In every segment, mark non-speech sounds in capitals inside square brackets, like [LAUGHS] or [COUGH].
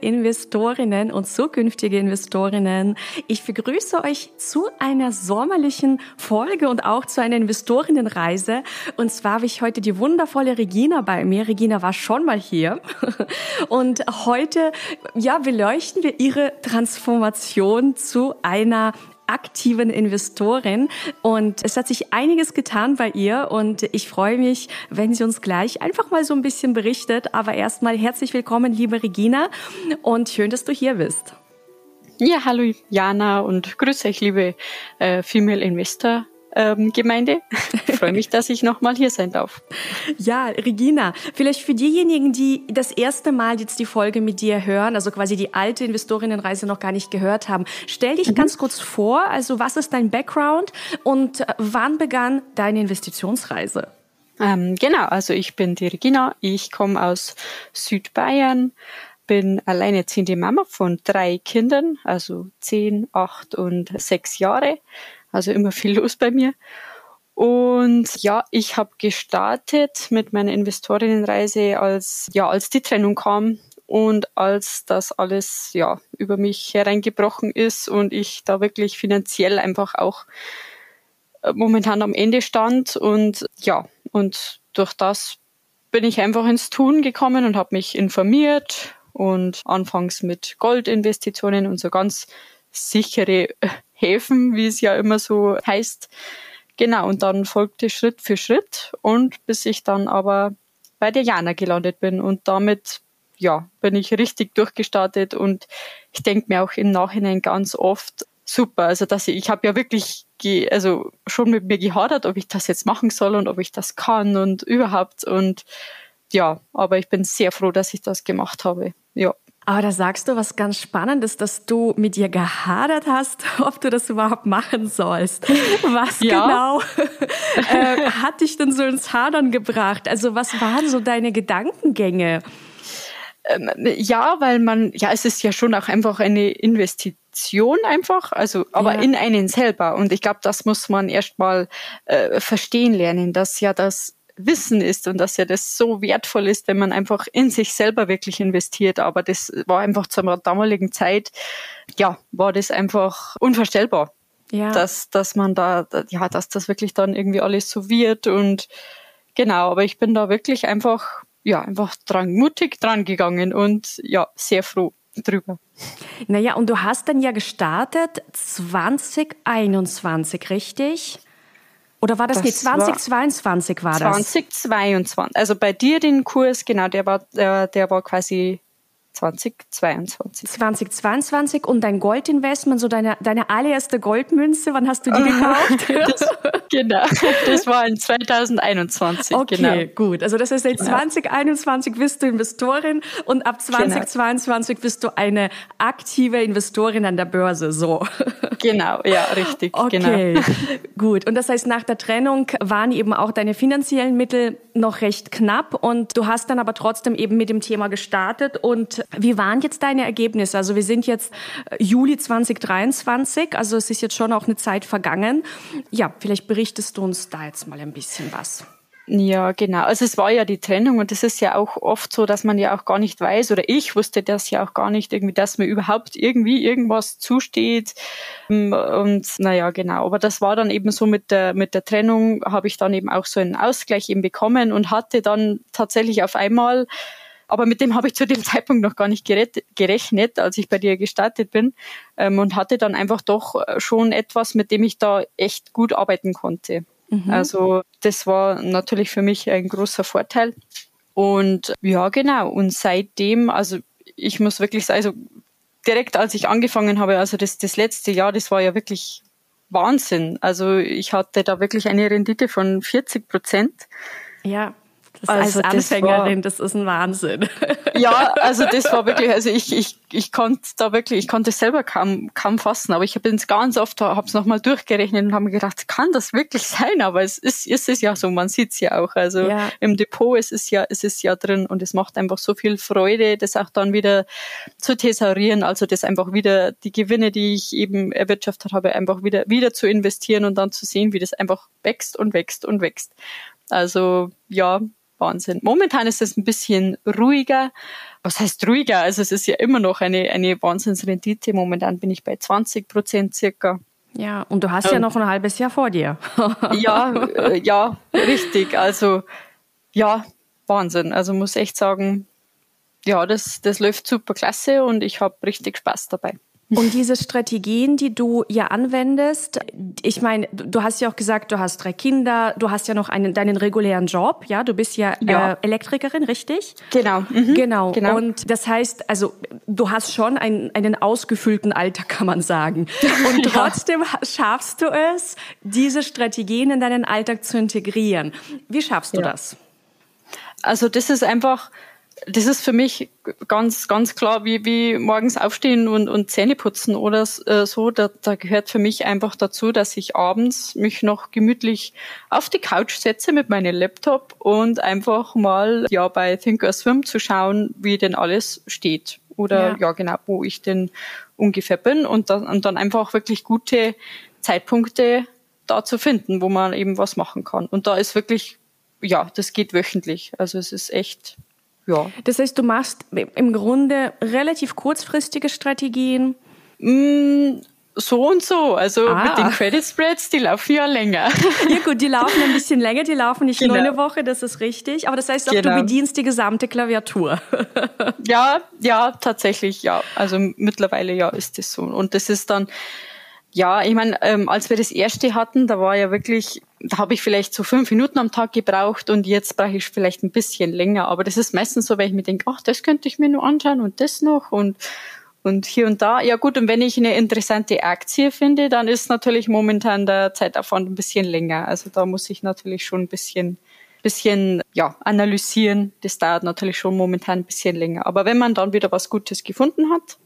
Investorinnen und zukünftige Investorinnen. Ich begrüße euch zu einer sommerlichen Folge und auch zu einer Investorinnenreise. Und zwar habe ich heute die wundervolle Regina bei mir. Regina war schon mal hier. [LAUGHS] Und heute, ja, beleuchten wir ihre Transformation zu einer aktiven Investorin. Und es hat sich einiges getan bei ihr und ich freue mich, wenn sie uns gleich einfach mal so ein bisschen berichtet. Aber erstmal herzlich willkommen, liebe Regina, und schön, dass du hier bist. Ja, hallo Jana und grüße euch, liebe äh, Female Investor ähm, Gemeinde. Ich [LAUGHS] freue mich, dass ich nochmal hier sein darf. Ja, Regina, vielleicht für diejenigen, die das erste Mal jetzt die Folge mit dir hören, also quasi die alte Investorinnenreise noch gar nicht gehört haben, stell dich mhm. ganz kurz vor, also was ist dein Background und wann begann deine Investitionsreise? Ähm, genau, also ich bin die Regina, ich komme aus Südbayern, bin alleinerziehende Mama von drei Kindern, also zehn, acht und sechs Jahre also immer viel los bei mir. Und ja, ich habe gestartet mit meiner Investorinnenreise, als ja, als die Trennung kam und als das alles ja über mich hereingebrochen ist und ich da wirklich finanziell einfach auch äh, momentan am Ende stand und ja, und durch das bin ich einfach ins Tun gekommen und habe mich informiert und anfangs mit Goldinvestitionen und so ganz sichere Häfen, wie es ja immer so heißt. Genau, und dann folgte Schritt für Schritt und bis ich dann aber bei der Jana gelandet bin und damit ja, bin ich richtig durchgestartet und ich denke mir auch im Nachhinein ganz oft super, also dass ich, ich habe ja wirklich ge, also schon mit mir gehadert, ob ich das jetzt machen soll und ob ich das kann und überhaupt und ja, aber ich bin sehr froh, dass ich das gemacht habe. Ja. Aber da sagst du was ganz Spannendes, dass du mit dir gehadert hast, [LAUGHS] ob du das überhaupt machen sollst. Was ja. genau [LAUGHS] äh, hat dich denn so ins Hadern gebracht? Also was waren so deine Gedankengänge? Ähm, ja, weil man, ja, es ist ja schon auch einfach eine Investition einfach, also aber ja. in einen selber. Und ich glaube, das muss man erstmal äh, verstehen lernen, dass ja das Wissen ist und dass ja das so wertvoll ist, wenn man einfach in sich selber wirklich investiert. Aber das war einfach zur damaligen Zeit, ja, war das einfach unvorstellbar. Ja. Dass, dass man da, ja, dass das wirklich dann irgendwie alles so wird und genau, aber ich bin da wirklich einfach, ja, einfach dran, mutig dran gegangen und ja, sehr froh drüber. Naja, und du hast dann ja gestartet 2021, richtig? Oder war das, das nicht 2022 war, war das? 2022. Also bei dir den Kurs, genau, der war, der, der war quasi 2022. 2022 und dein Goldinvestment, so deine, deine allererste Goldmünze, wann hast du die [LAUGHS] gekauft? das, genau, das war in 2021. Okay, genau. gut. Also das heißt, seit 2021 bist du Investorin und ab 2022 genau. bist du eine aktive Investorin an der Börse, so. Genau, ja, richtig. Okay, genau. [LAUGHS] gut. Und das heißt, nach der Trennung waren eben auch deine finanziellen Mittel noch recht knapp und du hast dann aber trotzdem eben mit dem Thema gestartet und wie waren jetzt deine Ergebnisse? Also wir sind jetzt äh, Juli 2023, also es ist jetzt schon auch eine Zeit vergangen. Ja, vielleicht berichtest du uns da jetzt mal ein bisschen was. Ja, genau. Also es war ja die Trennung und es ist ja auch oft so, dass man ja auch gar nicht weiß oder ich wusste das ja auch gar nicht irgendwie, dass mir überhaupt irgendwie irgendwas zusteht. Und naja, genau. Aber das war dann eben so mit der, mit der Trennung habe ich dann eben auch so einen Ausgleich eben bekommen und hatte dann tatsächlich auf einmal aber mit dem habe ich zu dem [LAUGHS] Zeitpunkt noch gar nicht gerechnet, als ich bei dir gestartet bin ähm, und hatte dann einfach doch schon etwas, mit dem ich da echt gut arbeiten konnte. Mhm. Also das war natürlich für mich ein großer Vorteil. Und ja, genau. Und seitdem, also ich muss wirklich sagen, also direkt als ich angefangen habe, also das, das letzte Jahr, das war ja wirklich Wahnsinn. Also ich hatte da wirklich eine Rendite von 40 Prozent. Ja. Das also als Anfängerin, das, war, das ist ein Wahnsinn. [LAUGHS] Ja, also das war [LAUGHS] wirklich, also ich, ich, ich konnte da wirklich, ich konnte es selber kaum, kaum fassen, aber ich habe es ganz oft, habe es nochmal durchgerechnet und habe mir gedacht, kann das wirklich sein? Aber es ist, ist es ja so, man sieht es ja auch. Also ja. im Depot ist es ja, ist es ja drin und es macht einfach so viel Freude, das auch dann wieder zu thesaurieren, also das einfach wieder die Gewinne, die ich eben erwirtschaftet habe, einfach wieder, wieder zu investieren und dann zu sehen, wie das einfach wächst und wächst und wächst. Also ja, Wahnsinn. Momentan ist es ein bisschen ruhiger. Was heißt ruhiger? Also es ist ja immer noch eine, eine Wahnsinnsrendite. Momentan bin ich bei 20 Prozent circa. Ja, und du hast ähm, ja noch ein halbes Jahr vor dir. [LAUGHS] ja, äh, ja, richtig. Also ja, Wahnsinn. Also muss echt sagen, ja, das, das läuft super klasse und ich habe richtig Spaß dabei. Und diese Strategien, die du ja anwendest, ich meine, du hast ja auch gesagt, du hast drei Kinder, du hast ja noch einen, deinen regulären Job, ja, du bist ja, ja. Äh, Elektrikerin, richtig? Genau. Mhm. genau. Genau. Und das heißt, also du hast schon einen, einen ausgefüllten Alter, kann man sagen. Und [LAUGHS] trotzdem ja. schaffst du es, diese Strategien in deinen Alltag zu integrieren. Wie schaffst du ja. das? Also das ist einfach das ist für mich ganz, ganz klar, wie, wie morgens aufstehen und, und Zähne putzen oder äh, so. Da, da gehört für mich einfach dazu, dass ich abends mich noch gemütlich auf die Couch setze mit meinem Laptop und einfach mal ja bei Think or Swim zu schauen, wie denn alles steht. Oder ja, ja genau, wo ich denn ungefähr bin und dann, und dann einfach wirklich gute Zeitpunkte da zu finden, wo man eben was machen kann. Und da ist wirklich, ja, das geht wöchentlich. Also es ist echt ja. Das heißt, du machst im Grunde relativ kurzfristige Strategien. Mm, so und so. Also ah. mit den Credit Spreads, die laufen ja länger. [LAUGHS] Ja gut, die laufen ein bisschen länger, die laufen nicht genau. nur eine Woche, das ist richtig. Aber das heißt auch, genau. du bedienst die gesamte Klaviatur. Ja, ja, tatsächlich, ja. Also mittlerweile ja ist das so. Und das ist dann, ja, ich meine, ähm, als wir das erste hatten, da war ja wirklich, da habe ich vielleicht so fünf Minuten am Tag gebraucht und jetzt brauche ich vielleicht ein bisschen länger. Aber das ist meistens so, weil ich mir denke, ach, das könnte ich mir nur anschauen und das noch und und hier und da. Ja gut, und wenn ich eine interessante Aktie finde, dann ist natürlich momentan der Zeitaufwand ein bisschen länger. Also da muss ich natürlich schon ein bisschen bisschen ja analysieren. Das dauert natürlich schon momentan ein bisschen länger. Aber wenn man dann wieder was Gutes gefunden hat,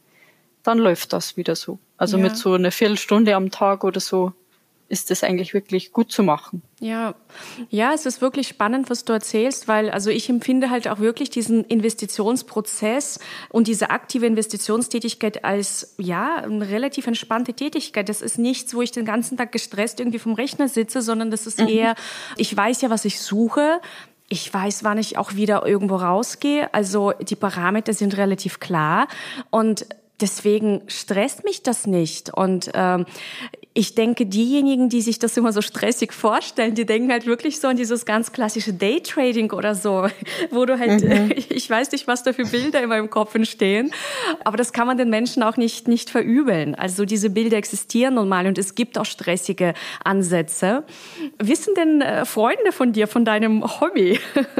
dann läuft das wieder so. Also ja. mit so einer Viertelstunde am Tag oder so ist das eigentlich wirklich gut zu machen. Ja, ja, es ist wirklich spannend, was du erzählst, weil also ich empfinde halt auch wirklich diesen Investitionsprozess und diese aktive Investitionstätigkeit als ja eine relativ entspannte Tätigkeit. Das ist nichts, wo ich den ganzen Tag gestresst irgendwie vom Rechner sitze, sondern das ist mhm. eher, ich weiß ja, was ich suche. Ich weiß, wann ich auch wieder irgendwo rausgehe. Also die Parameter sind relativ klar und deswegen stresst mich das nicht. Und ähm, ich denke, diejenigen, die sich das immer so stressig vorstellen, die denken halt wirklich so an dieses ganz klassische Daytrading oder so, wo du halt, mhm. [LAUGHS] ich weiß nicht, was da für Bilder in meinem Kopf entstehen, aber das kann man den Menschen auch nicht, nicht verübeln. Also diese Bilder existieren nun mal und es gibt auch stressige Ansätze. Wissen denn äh, Freunde von dir, von deinem Hobby? [LAUGHS]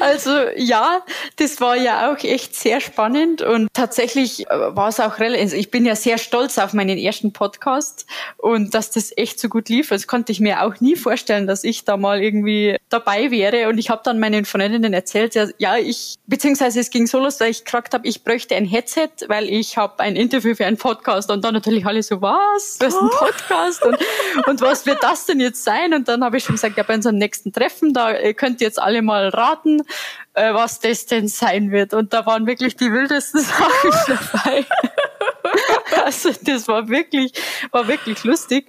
also ja, das war ja auch echt sehr spannend und tatsächlich äh, war es auch relativ, also ich bin ja sehr stolz auf meinen ersten Podcast und dass das echt so gut lief. Das konnte ich mir auch nie vorstellen, dass ich da mal irgendwie dabei wäre. Und ich habe dann meinen Freundinnen erzählt, ja, ich, beziehungsweise es ging so los, dass ich gefragt habe, ich bräuchte ein Headset, weil ich habe ein Interview für einen Podcast. Und dann natürlich alle so, was? Du hast einen Podcast? Und, und was wird das denn jetzt sein? Und dann habe ich schon gesagt, ja, bei unserem nächsten Treffen, da könnt ihr jetzt alle mal raten, äh, was das denn sein wird. Und da waren wirklich die wildesten [LAUGHS] Sachen dabei. [LAUGHS] also das war wirklich, war wirklich lustig.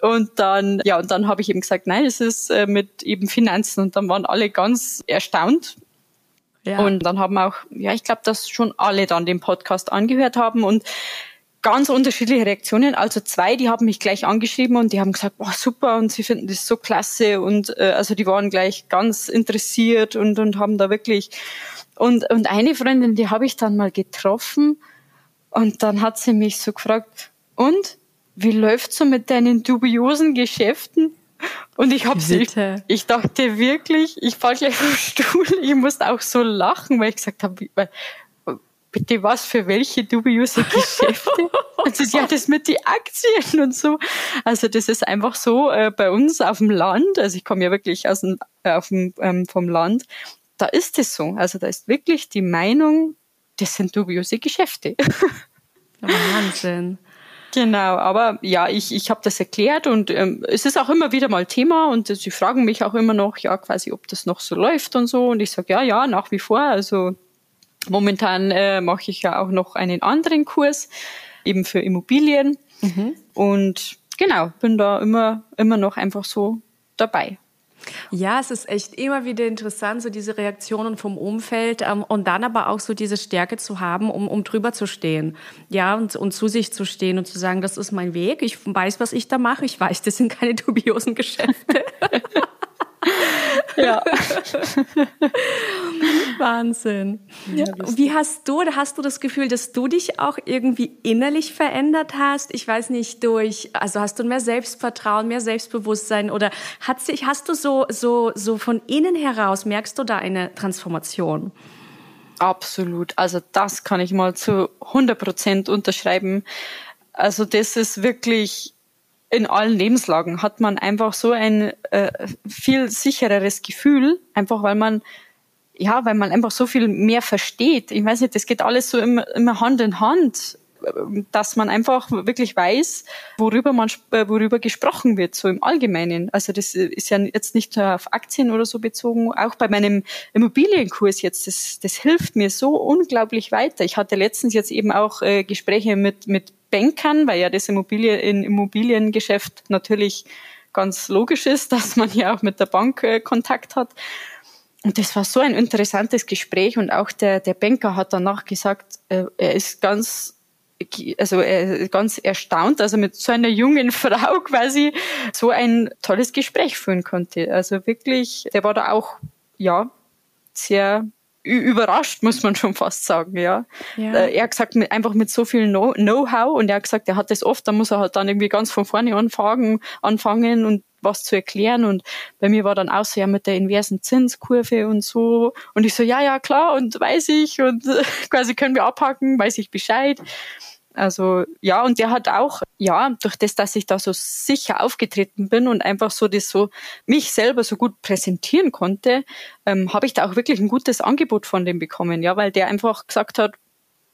Und dann, ja, und dann habe ich eben gesagt, nein, es ist äh, mit eben Finanzen. Und dann waren alle ganz erstaunt. Ja. Und dann haben auch, ja, ich glaube, dass schon alle dann den Podcast angehört haben und ganz unterschiedliche Reaktionen. Also zwei, die haben mich gleich angeschrieben und die haben gesagt, oh, super und sie finden das so klasse und äh, also die waren gleich ganz interessiert und und haben da wirklich und und eine Freundin, die habe ich dann mal getroffen und dann hat sie mich so gefragt, und wie läuft's so mit deinen dubiosen Geschäften? Und ich hab's, ich, ich dachte wirklich, ich fall gleich vom Stuhl, [LAUGHS] ich musste auch so lachen, weil ich gesagt habe, bitte was für welche dubiose Geschäfte? [LAUGHS] Also ja, das mit die Aktien und so. Also das ist einfach so äh, bei uns auf dem Land. Also ich komme ja wirklich aus dem, äh, auf dem, ähm, vom Land. Da ist es so. Also da ist wirklich die Meinung, das sind dubiose Geschäfte. [LAUGHS] Wahnsinn. Genau, aber ja, ich, ich habe das erklärt und ähm, es ist auch immer wieder mal Thema und sie fragen mich auch immer noch, ja, quasi, ob das noch so läuft und so. Und ich sage, ja, ja, nach wie vor. Also momentan äh, mache ich ja auch noch einen anderen Kurs, eben für Immobilien. Mhm. Und genau, bin da immer, immer noch einfach so dabei. Ja, es ist echt immer wieder interessant, so diese Reaktionen vom Umfeld ähm, und dann aber auch so diese Stärke zu haben, um, um drüber zu stehen. Ja, und, und zu sich zu stehen und zu sagen, das ist mein Weg, ich weiß, was ich da mache, ich weiß, das sind keine dubiosen Geschäfte. [LAUGHS] ja. [LAUGHS] Wahnsinn. Ja, Wie hast du, hast du das Gefühl, dass du dich auch irgendwie innerlich verändert hast? Ich weiß nicht, durch, also hast du mehr Selbstvertrauen, mehr Selbstbewusstsein oder hat sich, hast du so, so, so von innen heraus, merkst du da eine Transformation? Absolut. Also das kann ich mal zu 100 Prozent unterschreiben. Also das ist wirklich in allen Lebenslagen hat man einfach so ein äh, viel sichereres Gefühl, einfach weil man ja, weil man einfach so viel mehr versteht. Ich weiß nicht, das geht alles so immer, immer Hand in Hand, dass man einfach wirklich weiß, worüber man, äh, worüber gesprochen wird, so im Allgemeinen. Also das ist ja jetzt nicht nur auf Aktien oder so bezogen, auch bei meinem Immobilienkurs jetzt, das, das hilft mir so unglaublich weiter. Ich hatte letztens jetzt eben auch äh, Gespräche mit, mit Bankern, weil ja das Immobilie, in Immobiliengeschäft natürlich ganz logisch ist, [LAUGHS] dass man ja auch mit der Bank äh, Kontakt hat. Und das war so ein interessantes Gespräch und auch der, der Banker hat danach gesagt, äh, er ist ganz also ist ganz erstaunt, dass er mit so einer jungen [LAUGHS] Frau quasi so ein tolles Gespräch führen konnte. Also wirklich, der war da auch, ja, sehr überrascht, muss man schon fast sagen, ja. ja. Äh, er hat gesagt, mit, einfach mit so viel Know-how und er hat gesagt, er hat das oft, da muss er halt dann irgendwie ganz von vorne anfangen, anfangen und was zu erklären und bei mir war dann auch so, ja, mit der inversen Zinskurve und so und ich so, ja, ja, klar und weiß ich und [LAUGHS] quasi können wir abhaken, weiß ich Bescheid. Also ja, und der hat auch, ja, durch das, dass ich da so sicher aufgetreten bin und einfach so das so mich selber so gut präsentieren konnte, ähm, habe ich da auch wirklich ein gutes Angebot von dem bekommen, ja, weil der einfach gesagt hat,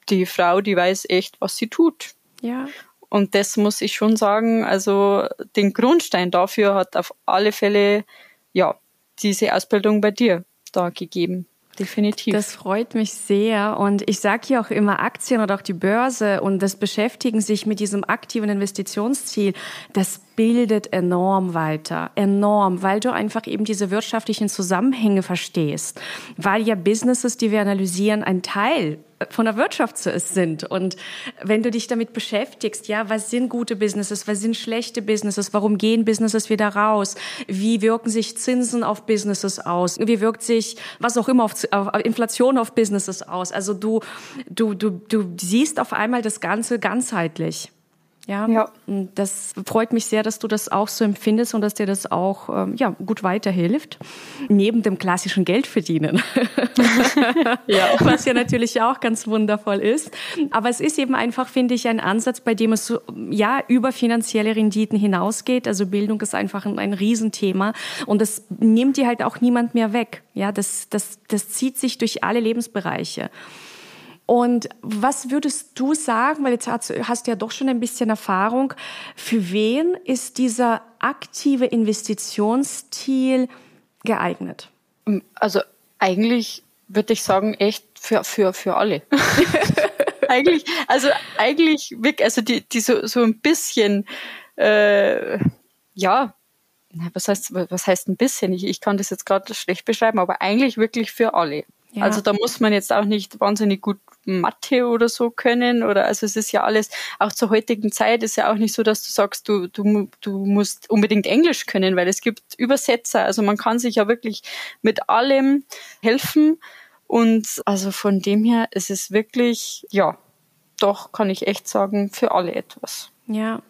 die Frau, die weiß echt, was sie tut. Ja. Und das muss ich schon sagen, also den Grundstein dafür hat auf alle Fälle, ja, diese Ausbildung bei dir da gegeben definitiv. Das freut mich sehr. Und ich sage hier auch immer Aktien oder auch die Börse und das Beschäftigen sich mit diesem aktiven Investitionsziel, das bildet enorm weiter, enorm, weil du einfach eben diese wirtschaftlichen Zusammenhänge verstehst, weil ja Businesses, die wir analysieren, ein Teil von der Wirtschaft sind. Und wenn du dich damit beschäftigst, ja, was sind gute Businesses, was sind schlechte Businesses, warum gehen Businesses wieder raus, wie wirken sich Zinsen auf Businesses aus, wie wirkt sich was auch immer auf, auf Inflation auf Businesses aus. Also du, du, du, du siehst auf einmal das Ganze ganzheitlich. Ja, ja. das freut mich sehr, dass du das auch so empfindest und dass dir das auch ähm, ja, gut weiterhilft. Neben dem klassischen Geldverdienen. [LAUGHS] ja. [LAUGHS] Was ja natürlich auch ganz wundervoll ist. Aber es ist eben einfach, finde ich, ein Ansatz, bei dem es so, ja, über finanzielle Renditen hinausgeht. Also Bildung ist einfach ein, ein Riesenthema und das nimmt dir halt auch niemand mehr weg. Ja, das, das, das zieht sich durch alle Lebensbereiche. Und was würdest du sagen, weil jetzt hast du ja doch schon ein bisschen Erfahrung, für wen ist dieser aktive Investitionsstil geeignet? Also eigentlich würde ich sagen, echt für, für, für alle. [LAUGHS] eigentlich, also eigentlich wirklich, also die, die so, so ein bisschen, äh, ja, was heißt, was heißt ein bisschen? Ich, ich kann das jetzt gerade schlecht beschreiben, aber eigentlich wirklich für alle. Ja. Also da muss man jetzt auch nicht wahnsinnig gut Mathe oder so können oder also es ist ja alles auch zur heutigen Zeit ist ja auch nicht so, dass du sagst, du du du musst unbedingt Englisch können, weil es gibt Übersetzer, also man kann sich ja wirklich mit allem helfen. Und also von dem her ist es wirklich ja, doch kann ich echt sagen für alle etwas. Ja,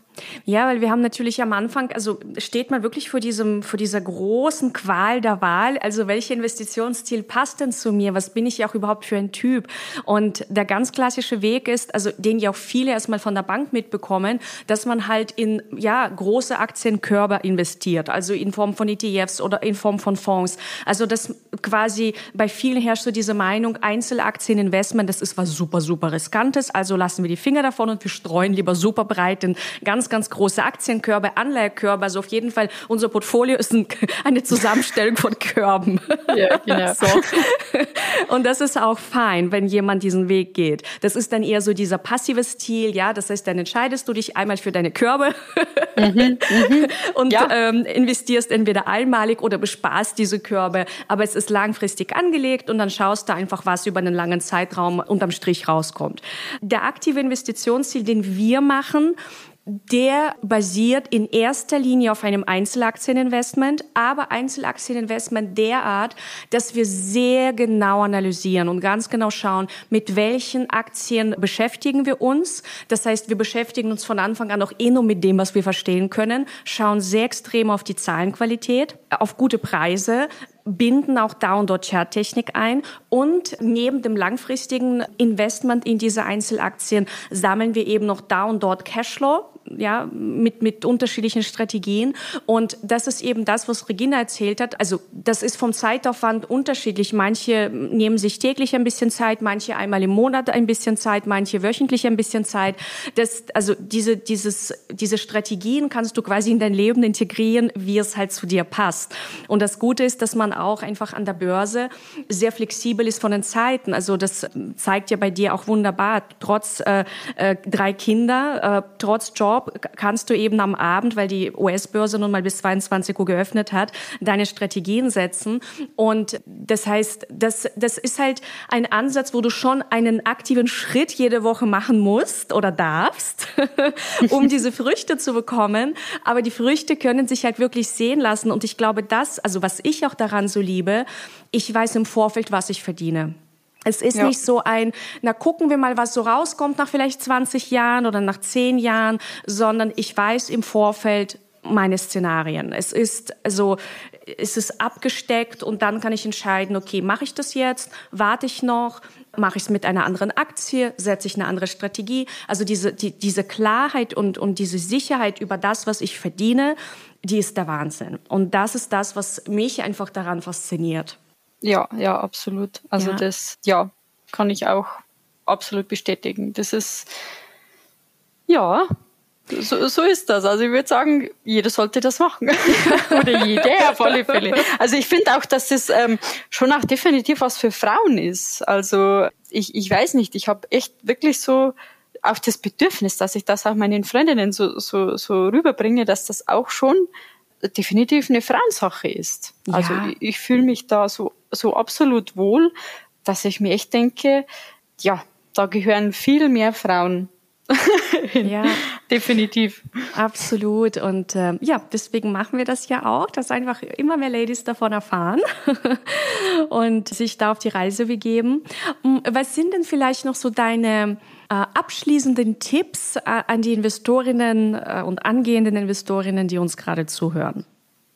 Ja, weil wir haben natürlich am Anfang, also steht man wirklich vor diesem, vor dieser großen Qual der Wahl. Also welche Investitionsziel passt denn zu mir? Was bin ich auch überhaupt für ein Typ? Und der ganz klassische Weg ist, also den ja auch viele erstmal von der Bank mitbekommen, dass man halt in, ja, große Aktienkörbe investiert. Also in Form von ETFs oder in Form von Fonds. Also das quasi bei vielen herrscht so diese Meinung, Einzelaktieninvestment, das ist was super, super riskantes. Also lassen wir die Finger davon und wir streuen lieber super breit in ganz ganz, große Aktienkörbe, Anleihekörbe. Also auf jeden Fall, unser Portfolio ist ein, [LAUGHS] eine Zusammenstellung von Körben. Ja, [LAUGHS] genau. So. Und das ist auch fein, wenn jemand diesen Weg geht. Das ist dann eher so dieser passive Stil, ja. Das heißt, dann entscheidest du dich einmal für deine Körbe mhm, mhm. [LAUGHS] und ja. ähm, investierst entweder einmalig oder besparst diese Körbe. Aber es ist langfristig angelegt und dann schaust du einfach, was über einen langen Zeitraum unterm Strich rauskommt. Der aktive Investitionsziel, den wir machen, der basiert in erster Linie auf einem Einzelaktieninvestment, aber Einzelaktieninvestment derart, dass wir sehr genau analysieren und ganz genau schauen, mit welchen Aktien beschäftigen wir uns. Das heißt, wir beschäftigen uns von Anfang an auch eh nur mit dem, was wir verstehen können, schauen sehr extrem auf die Zahlenqualität, auf gute Preise, binden auch da und dort Charttechnik ein und neben dem langfristigen Investment in diese Einzelaktien sammeln wir eben noch da und dort Cashflow, ja, mit, mit unterschiedlichen Strategien. Und das ist eben das, was Regina erzählt hat. Also das ist vom Zeitaufwand unterschiedlich. Manche nehmen sich täglich ein bisschen Zeit, manche einmal im Monat ein bisschen Zeit, manche wöchentlich ein bisschen Zeit. Das, also diese, dieses, diese Strategien kannst du quasi in dein Leben integrieren, wie es halt zu dir passt. Und das Gute ist, dass man auch einfach an der Börse sehr flexibel ist von den Zeiten. Also das zeigt ja bei dir auch wunderbar. Trotz äh, äh, drei Kinder, äh, trotz Job kannst du eben am Abend, weil die US-Börse nun mal bis 22 Uhr geöffnet hat, deine Strategien setzen. Und das heißt, das, das ist halt ein Ansatz, wo du schon einen aktiven Schritt jede Woche machen musst oder darfst, [LAUGHS] um diese Früchte zu bekommen. Aber die Früchte können sich halt wirklich sehen lassen. Und ich glaube, das, also was ich auch daran so liebe, ich weiß im Vorfeld, was ich verdiene. Es ist ja. nicht so ein, na gucken wir mal, was so rauskommt nach vielleicht 20 Jahren oder nach 10 Jahren, sondern ich weiß im Vorfeld meine Szenarien. Es ist also es ist abgesteckt und dann kann ich entscheiden, okay, mache ich das jetzt, warte ich noch, mache ich es mit einer anderen Aktie, setze ich eine andere Strategie. Also diese, die, diese Klarheit und, und diese Sicherheit über das, was ich verdiene, die ist der Wahnsinn. Und das ist das, was mich einfach daran fasziniert. Ja, ja, absolut. Also ja. das, ja, kann ich auch absolut bestätigen. Das ist, ja, so, so ist das. Also ich würde sagen, jeder sollte das machen. [LAUGHS] Oder jede auf alle Fälle. Also ich finde auch, dass das ähm, schon auch definitiv was für Frauen ist. Also ich, ich weiß nicht, ich habe echt wirklich so auch das Bedürfnis, dass ich das auch meinen Freundinnen so, so, so rüberbringe, dass das auch schon definitiv eine Frauensache ist. Ja. Also ich, ich fühle mich da so, so absolut wohl, dass ich mir echt denke, ja, da gehören viel mehr Frauen [LAUGHS] ja, definitiv. Absolut. Und äh, ja, deswegen machen wir das ja auch, dass einfach immer mehr Ladies davon erfahren [LAUGHS] und sich da auf die Reise begeben. Hm, was sind denn vielleicht noch so deine äh, abschließenden Tipps äh, an die Investorinnen äh, und angehenden Investorinnen, die uns gerade zuhören?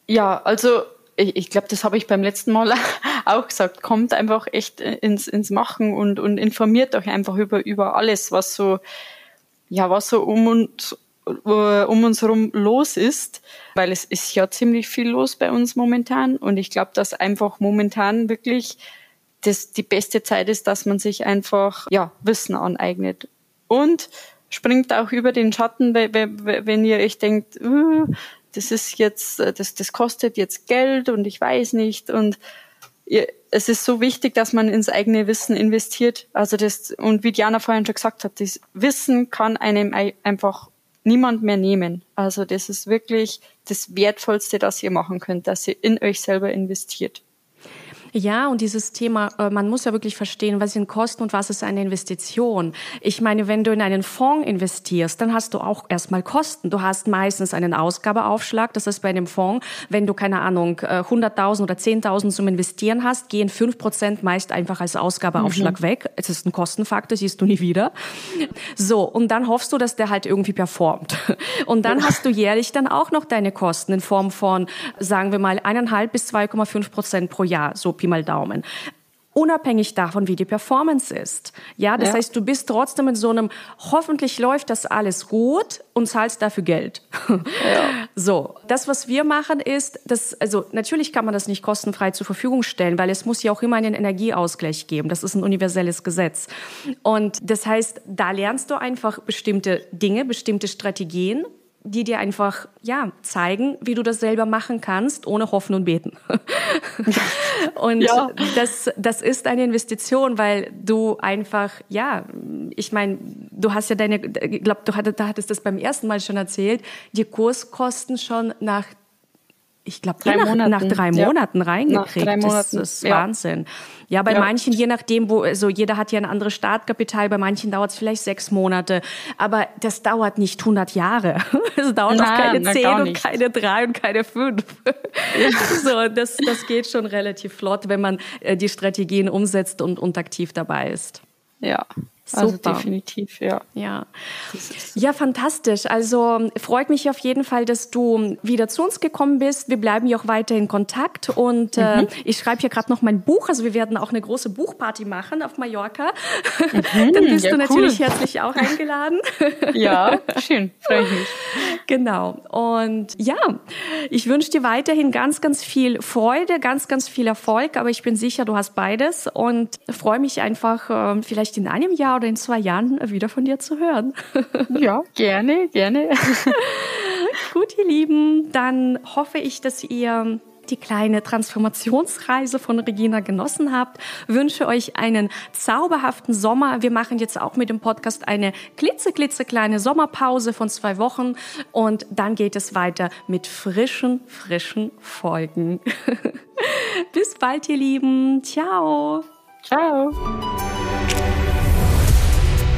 Ja, also ich, ich glaube, das habe ich beim letzten Mal [LAUGHS] auch gesagt. Kommt einfach echt ins, ins Machen und, und informiert euch einfach über, über alles, was so, ja, was so um uns, um uns herum los ist, weil es ist ja ziemlich viel los bei uns momentan und ich glaube, dass einfach momentan wirklich das die beste Zeit ist, dass man sich einfach ja Wissen aneignet und springt auch über den Schatten, wenn ihr euch denkt, uh, das ist jetzt, das, das kostet jetzt Geld und ich weiß nicht und es ist so wichtig, dass man ins eigene Wissen investiert. Also das, und wie Diana vorhin schon gesagt hat, das Wissen kann einem einfach niemand mehr nehmen. Also das ist wirklich das Wertvollste, das ihr machen könnt, dass ihr in euch selber investiert. Ja, und dieses Thema, äh, man muss ja wirklich verstehen, was sind Kosten und was ist eine Investition. Ich meine, wenn du in einen Fonds investierst, dann hast du auch erstmal Kosten. Du hast meistens einen Ausgabeaufschlag. Das ist bei einem Fonds, wenn du, keine Ahnung, 100.000 äh, oder 10.000 zum Investieren hast, gehen 5% meist einfach als Ausgabeaufschlag mhm. weg. Es ist ein Kostenfaktor, siehst du nie wieder. So, und dann hoffst du, dass der halt irgendwie performt. Und dann hast du jährlich dann auch noch deine Kosten in Form von, sagen wir mal, eineinhalb bis 2,5 Prozent pro Jahr, so Pi mal Daumen unabhängig davon, wie die Performance ist. Ja, das ja. heißt, du bist trotzdem in so einem, hoffentlich läuft das alles gut und zahlst dafür Geld. Ja. [LAUGHS] So, das, was wir machen, ist, dass, also natürlich kann man das nicht kostenfrei zur Verfügung stellen, weil es muss ja auch immer einen Energieausgleich geben. Das ist ein universelles Gesetz. Und das heißt, da lernst du einfach bestimmte Dinge, bestimmte Strategien, die dir einfach ja zeigen, wie du das selber machen kannst, ohne Hoffen und Beten. [LAUGHS] und ja. das das ist eine Investition, weil du einfach ja, ich meine, du hast ja deine, ich glaube, du hattest, da hattest das beim ersten Mal schon erzählt, die Kurskosten schon nach ich glaube, nach, nach, drei Monaten ja. reingekriegt. Drei Monaten. Das ist ja. Wahnsinn. Ja, bei ja. manchen, je nachdem, wo, also jeder hat ja ein anderes Startkapital, bei manchen dauert es vielleicht sechs Monate, aber das dauert nicht 100 Jahre. [LAUGHS] Es dauert Nein, auch keine zehn und keine drei und keine fünf. [LAUGHS] so, das, das geht schon relativ flott, wenn man äh, die Strategien umsetzt und, und aktiv dabei ist. Ja, Super. Also definitiv, ja. Ja. ja, fantastisch. Also freut mich auf jeden Fall, dass du wieder zu uns gekommen bist. Wir bleiben ja auch weiter in Kontakt und äh, mhm. äh, ich schreibe hier gerade noch mein Buch. Also wir werden auch eine große Buchparty machen auf Mallorca. Mhm, [LAUGHS] Dann bist ja, du natürlich cool. herzlich auch eingeladen. [LAUGHS] ja, schön, freue ich mich. Genau. Und ja, ich wünsche dir weiterhin ganz, ganz viel Freude, ganz, ganz viel Erfolg. Aber ich bin sicher, du hast beides und freue mich einfach, äh, vielleicht in einem Jahr oder in zwei Jahren wieder von dir zu hören. [LAUGHS] Ja, gerne, gerne. [LAUGHS] Gut, ihr Lieben, dann hoffe ich, dass ihr die kleine Transformationsreise von Regina genossen habt. Wünsche euch einen zauberhaften Sommer. Wir machen jetzt auch mit dem Podcast eine klitzeklitzekleine Sommerpause von zwei Wochen und dann geht es weiter mit frischen, frischen Folgen. [LAUGHS] Bis bald, ihr Lieben. Ciao. Ciao.